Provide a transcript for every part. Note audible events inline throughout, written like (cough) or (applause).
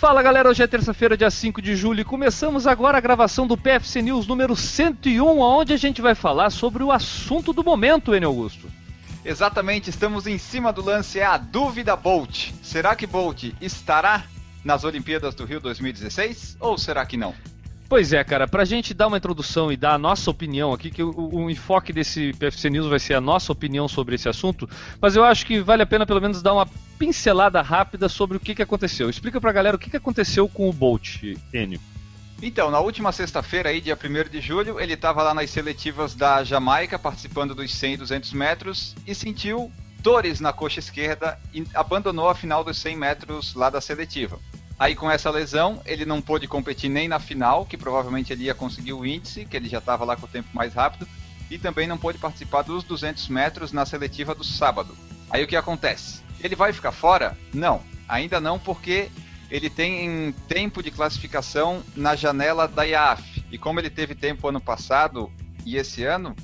Fala galera, hoje é terça-feira, dia 5 de julho, e começamos agora a gravação do PFC News número 101, onde a gente vai falar sobre o assunto do momento, Enio Augusto. Exatamente, estamos em cima do lance, é a dúvida Bolt. Será que Bolt estará nas Olimpíadas do Rio 2016 ou será que não? Pois é, cara, pra gente dar uma introdução e dar a nossa opinião aqui, que o, o, enfoque desse PFC News vai ser a nossa opinião sobre esse assunto, mas eu acho que vale a pena pelo menos dar uma pincelada rápida sobre o que, que aconteceu. Explica pra galera o que, que aconteceu com o Bolt, Enio. Então, na última sexta-feira, aí, dia 1 de julho, ele estava lá nas seletivas da Jamaica, participando dos 100 e 200 metros, e sentiu dores na coxa esquerda e abandonou a final dos 100 metros lá da seletiva. Aí com essa lesão, ele não pôde competir nem na final, que provavelmente ele ia conseguir o índice, que ele já estava lá com o tempo mais rápido, e também não pôde participar dos 200 metros na seletiva do sábado. Aí o que acontece? Ele vai ficar fora? Não, ainda não, porque ele tem tempo de classificação na janela da IAF. E como ele teve tempo ano passado e esse ano,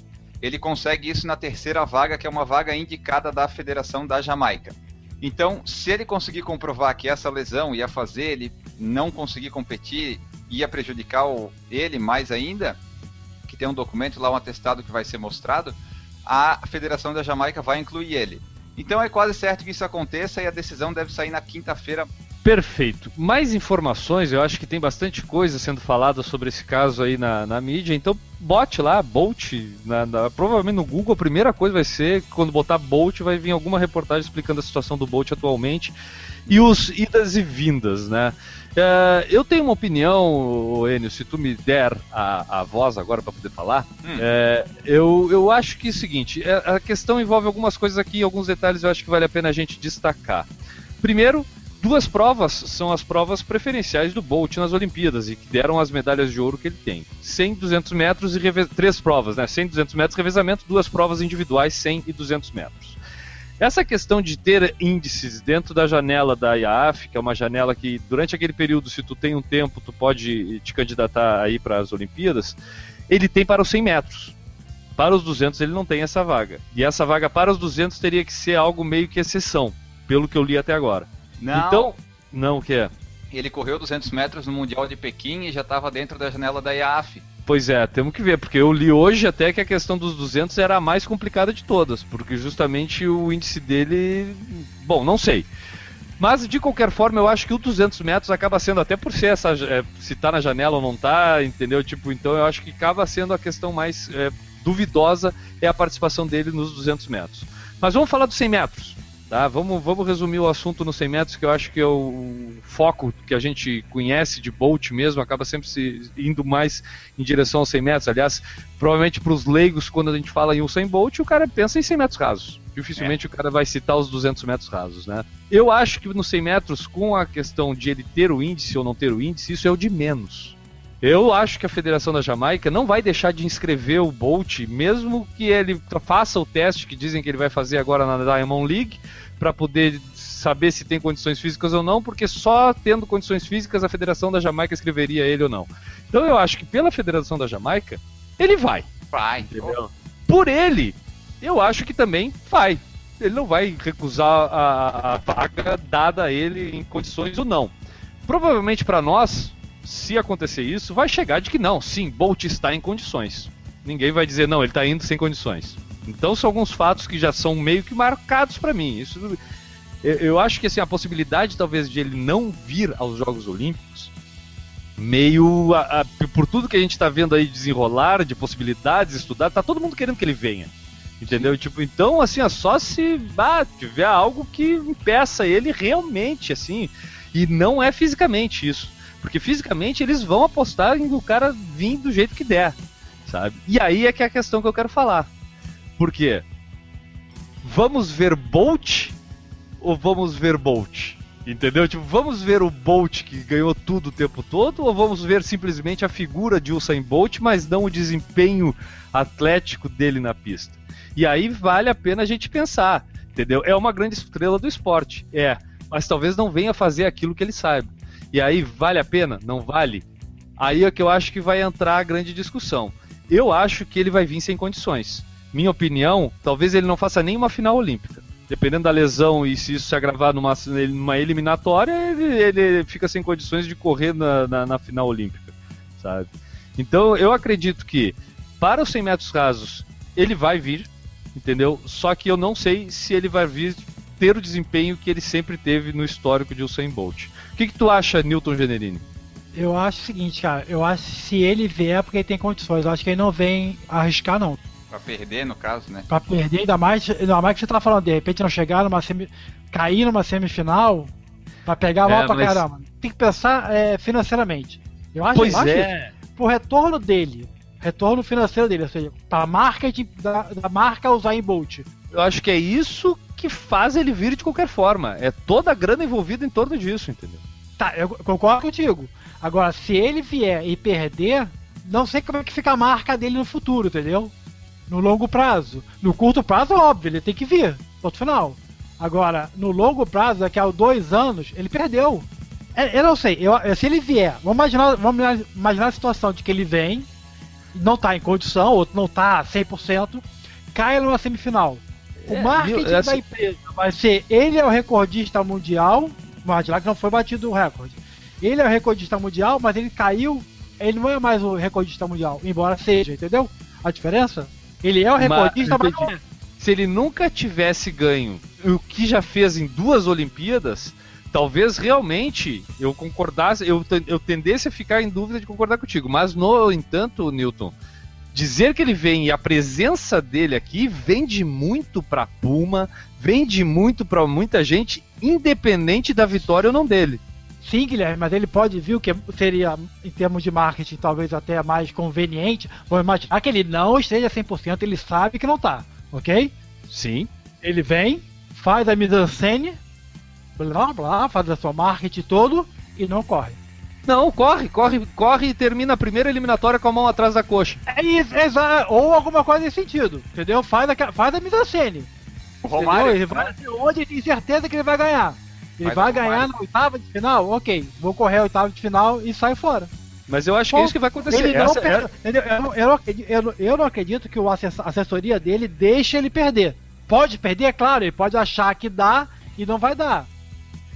ele consegue isso na terceira vaga, que é uma vaga indicada da Federação da Jamaica. Então, se ele conseguir comprovar que essa lesão ia fazer ele não conseguir competir, ia prejudicar o, ele mais ainda, que tem um documento lá, um atestado que vai ser mostrado, a Federação da Jamaica vai incluir ele. Então é quase certo que isso aconteça e a decisão deve sair na quinta-feira Perfeito. Mais informações, eu acho que tem bastante coisa sendo falada sobre esse caso aí na, na mídia, então bote lá, Bolt, na, na, provavelmente no Google a primeira coisa vai ser, quando botar Bolt, vai vir alguma reportagem explicando a situação do Bolt atualmente e os idas e vindas, né? Uh, eu tenho uma opinião, Enio, se tu me der a, a voz agora para poder falar, hum. é, eu, eu acho que é o seguinte, é, a questão envolve algumas coisas aqui, alguns detalhes eu acho que vale a pena a gente destacar. Primeiro, Duas provas são as provas preferenciais do Bolt nas Olimpíadas e que deram as medalhas de ouro que ele tem. 100, 200 metros e três provas, né? 100, 200 metros revezamento, duas provas individuais, 100 e 200 metros. Essa questão de ter índices dentro da janela da IAAF, que é uma janela que durante aquele período, se tu tem um tempo, tu pode te candidatar aí para as Olimpíadas, ele tem para os 100 metros. Para os 200 ele não tem essa vaga. E essa vaga para os 200 teria que ser algo meio que exceção, pelo que eu li até agora. Não. Então, não, o que é? Ele correu 200 metros no Mundial de Pequim e já estava dentro da janela da IAF. Pois é, temos que ver, porque eu li hoje até que a questão dos 200 era a mais complicada de todas, porque justamente o índice dele. Bom, não sei. Mas de qualquer forma, eu acho que o 200 metros acaba sendo, até por ser essa. É, se tá na janela ou não tá, entendeu? Tipo, então eu acho que acaba sendo a questão mais é, duvidosa é a participação dele nos 200 metros. Mas vamos falar dos 100 metros. Tá? Vamos, vamos resumir o assunto nos 100 metros, que eu acho que é o foco que a gente conhece de Bolt mesmo, acaba sempre se indo mais em direção aos 100 metros. Aliás, provavelmente para os leigos, quando a gente fala em 100 Bolt, o cara pensa em 100 metros rasos. Dificilmente é. o cara vai citar os 200 metros rasos, né? Eu acho que nos 100 metros, com a questão de ele ter o índice ou não ter o índice, isso é o de menos. Eu acho que a Federação da Jamaica não vai deixar de inscrever o Bolt, mesmo que ele faça o teste que dizem que ele vai fazer agora na Diamond League, para poder saber se tem condições físicas ou não, porque só tendo condições físicas a Federação da Jamaica escreveria ele ou não. Então eu acho que pela Federação da Jamaica, ele vai. Vai. Entendeu? Por ele, eu acho que também vai. Ele não vai recusar a, a vaga dada a ele em condições ou não. Provavelmente para nós, se acontecer isso, vai chegar de que não, sim, Bolt está em condições. Ninguém vai dizer, não, ele está indo sem condições. Então são alguns fatos que já são meio que marcados para mim. Isso, eu, eu, acho que assim, a possibilidade talvez de ele não vir aos Jogos Olímpicos, meio a, a, por tudo que a gente está vendo aí desenrolar, de possibilidades, estudar, tá todo mundo querendo que ele venha. Entendeu? Tipo, então, assim, é só se ah, tiver algo que impeça ele realmente, assim. E não é fisicamente isso. Porque fisicamente eles vão apostar em o cara vir do jeito que der, sabe? E aí é que é a questão que eu quero falar. Por quê? Vamos ver Bolt ou vamos ver Bolt? Entendeu? Tipo, vamos ver o Bolt que ganhou tudo o tempo todo ou vamos ver simplesmente a figura de Usain Bolt, mas não o desempenho atlético dele na pista? E aí vale a pena a gente pensar, entendeu? É uma grande estrela do esporte, é, mas talvez não venha fazer aquilo que ele saiba. E aí, vale a pena? Não vale? Aí é que eu acho que vai entrar a grande discussão. Eu acho que ele vai vir sem condições. Minha opinião, talvez ele não faça nenhuma final olímpica. dependendo da lesão e se isso se agravar numa, numa eliminatória, ele, ele fica sem condições de correr na, na, na final olímpica, sabe? Então eu acredito que para os 100 metros rasos ele vai vir, entendeu? Só que eu não sei se ele vai vir ter o desempenho que ele sempre teve no histórico de Usain Bolt. O que, que tu acha, Newton Generini? Eu acho o seguinte, cara. Eu acho que se ele vier é porque ele tem condições. Eu acho que ele não vem arriscar, não. Pra perder, no caso, né? Pra perder, ainda mais, ainda mais que você tá falando, de repente não chegar numa semi... cair numa semifinal pra pegar mal é, pra mas... caramba. Tem que pensar é, financeiramente. Eu acho, pois eu acho é. Isso. Pro retorno dele, retorno financeiro dele, ou seja, pra marketing da, da marca usar em Bolt. Eu acho que é isso que faz ele vir de qualquer forma. É toda a grana envolvida em torno disso, entendeu? Tá, eu concordo contigo. Agora, se ele vier e perder, não sei como é que fica a marca dele no futuro, entendeu? No longo prazo. No curto prazo, óbvio, ele tem que vir. Ponto final. Agora, no longo prazo, daqui a dois anos, ele perdeu. É, eu não sei, eu, se ele vier, vamos imaginar, vamos imaginar a situação de que ele vem, não está em condição, ou não está 100%, cai numa semifinal. O é, marketing essa... da empresa vai ser ele é o recordista mundial, mas lá que não foi batido o recorde. Ele é o recordista mundial, mas ele caiu, ele não é mais o recordista mundial, embora seja, entendeu? A diferença? Ele é o recordista, mas, mas se ele nunca tivesse ganho o que já fez em duas Olimpíadas, talvez realmente eu concordasse, eu, eu tendesse a ficar em dúvida de concordar contigo. Mas, no entanto, Newton, dizer que ele vem e a presença dele aqui vende muito para Puma, vende muito para muita gente, independente da vitória ou não dele. Sim, Guilherme, mas ele pode vir o que seria, em termos de marketing, talvez até mais conveniente. Vamos imaginar que ele não esteja 100%, ele sabe que não tá, ok? Sim. Ele vem, faz a mise-en-scène, blá blá, faz a sua marketing todo e não corre. Não, corre, corre, corre e termina a primeira eliminatória com a mão atrás da coxa. É isso, exato. Ou alguma coisa nesse sentido, entendeu? Faz a, faz a mise-en-scène. O Romário. Ele vai onde ele tem certeza que ele vai ganhar. Ele vai ganhar na oitava de final? Ok, vou correr a oitava de final e sai fora. Mas eu acho que é isso que vai acontecer. Ele não per... é... eu, não, eu, não acredito, eu, não, eu não acredito que o assessoria dele deixe ele perder. Pode perder, é claro, ele pode achar que dá e não vai dar.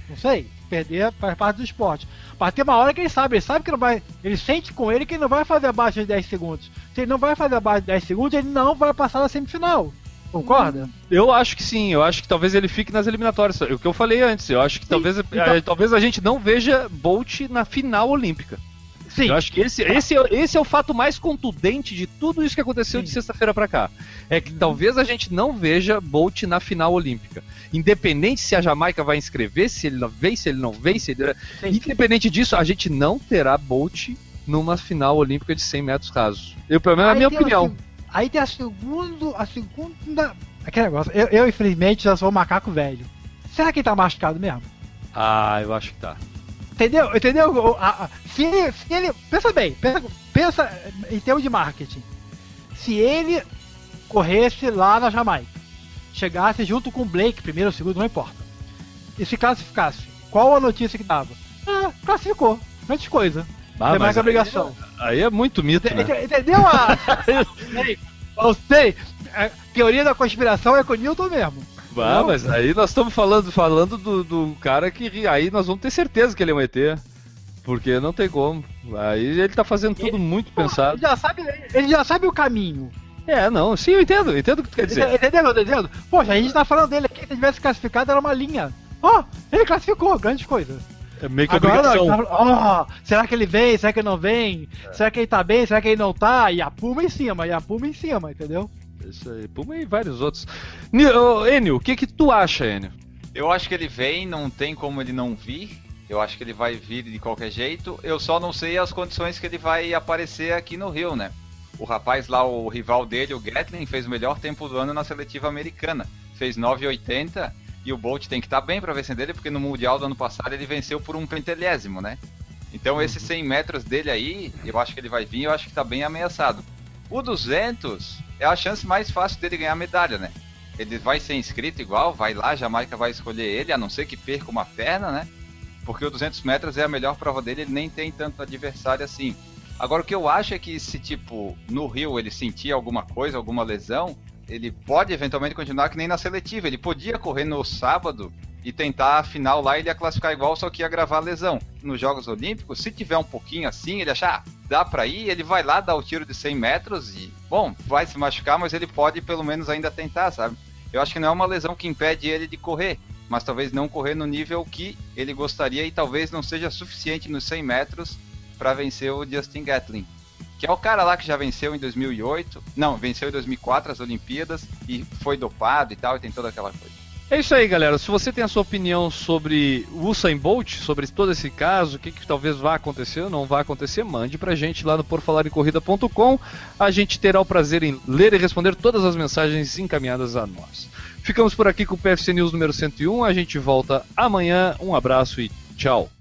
Não sei, perder faz parte do esporte. Mas tem uma hora que ele sabe, ele sabe que não vai. Ele sente com ele que ele não vai fazer abaixo de 10 segundos. Se ele não vai fazer abaixo de 10 segundos, ele não vai passar na semifinal. Concorda? Eu acho que sim, eu acho que talvez ele fique nas eliminatórias. O que eu falei antes, eu acho que talvez, então... a, talvez a gente não veja Bolt na final olímpica. Sim. Eu acho que esse, esse, esse é o fato mais contundente de tudo isso que aconteceu sim. de sexta-feira para cá. É que talvez a gente não veja Bolt na final olímpica. Independente se a Jamaica vai inscrever, se ele vem, se ele não vem, se ele... Independente disso, a gente não terá Bolt numa final olímpica de 100 metros rasos. Eu, pelo menos, é a minha opinião. Aí tem a segunda. A segunda. Aquele negócio. Eu, eu infelizmente, já sou um macaco velho. Será que ele tá machucado mesmo? Ah, eu acho que tá. Entendeu? Entendeu? Se ele, se ele. Pensa bem, pensa, pensa em termos de marketing. Se ele corresse lá na Jamaica, chegasse junto com o Blake, primeiro ou segundo, não importa. E se classificasse, qual a notícia que dava? Ah, classificou. Grande coisa. Ah, Tem mais obrigação. Aí, aí, é muito mito, né? Entendeu? (laughs) A... eu sei. A teoria da conspiração é com o Newton mesmo. Ah, mas aí nós estamos falando, falando do, do cara que aí nós vamos ter certeza que ele é um ET. Porque não tem como. Aí ele tá fazendo tudo ele, muito pô, pensado. Ele já, sabe, ele já sabe o caminho. É, não, sim, eu entendo, eu entendo o que tu quer dizer. Entendeu, entendendo? Poxa, a gente tá falando dele aqui, se tivesse classificado era uma linha. Ó, oh, ele classificou, grande coisa. É meio que Agora, obrigação. Oh, será que ele vem? Será que ele não vem? É. Será que ele tá bem? Será que ele não tá? E a Puma em cima, e a Puma em cima, entendeu? Isso aí, Puma e vários outros. Enio, o que que tu acha, Enio? Eu acho que ele vem, não tem como ele não vir. Eu acho que ele vai vir de qualquer jeito. Eu só não sei as condições que ele vai aparecer aqui no Rio, né? O rapaz lá, o rival dele, o Gatlin, fez o melhor tempo do ano na seletiva americana. Fez 9,80 e o Bolt tem que estar tá bem para vencer dele, porque no Mundial do ano passado ele venceu por um pentelésimo, né? Então uhum. esses 100 metros dele aí, eu acho que ele vai vir, eu acho que está bem ameaçado. O 200 é a chance mais fácil dele ganhar medalha, né? Ele vai ser inscrito igual, vai lá, Jamaica vai escolher ele, a não ser que perca uma perna, né? Porque o 200 metros é a melhor prova dele, ele nem tem tanto adversário assim. Agora o que eu acho é que se tipo no Rio ele sentir alguma coisa, alguma lesão, ele pode eventualmente continuar que nem na seletiva. Ele podia correr no sábado e tentar a final lá, ele ia classificar igual, só que ia gravar a lesão. Nos Jogos Olímpicos, se tiver um pouquinho assim, ele achar, ah, dá pra ir, ele vai lá dar o tiro de 100 metros e, bom, vai se machucar, mas ele pode pelo menos ainda tentar, sabe? Eu acho que não é uma lesão que impede ele de correr, mas talvez não correr no nível que ele gostaria e talvez não seja suficiente nos 100 metros para vencer o Justin Gatlin. Que é o cara lá que já venceu em 2008, não, venceu em 2004 as Olimpíadas e foi dopado e tal, e tem toda aquela coisa. É isso aí, galera. Se você tem a sua opinião sobre o Usain Bolt, sobre todo esse caso, o que, que talvez vá acontecer ou não vá acontecer, mande pra gente lá no porfalarecorrida.com. A gente terá o prazer em ler e responder todas as mensagens encaminhadas a nós. Ficamos por aqui com o PFC News número 101. A gente volta amanhã. Um abraço e tchau.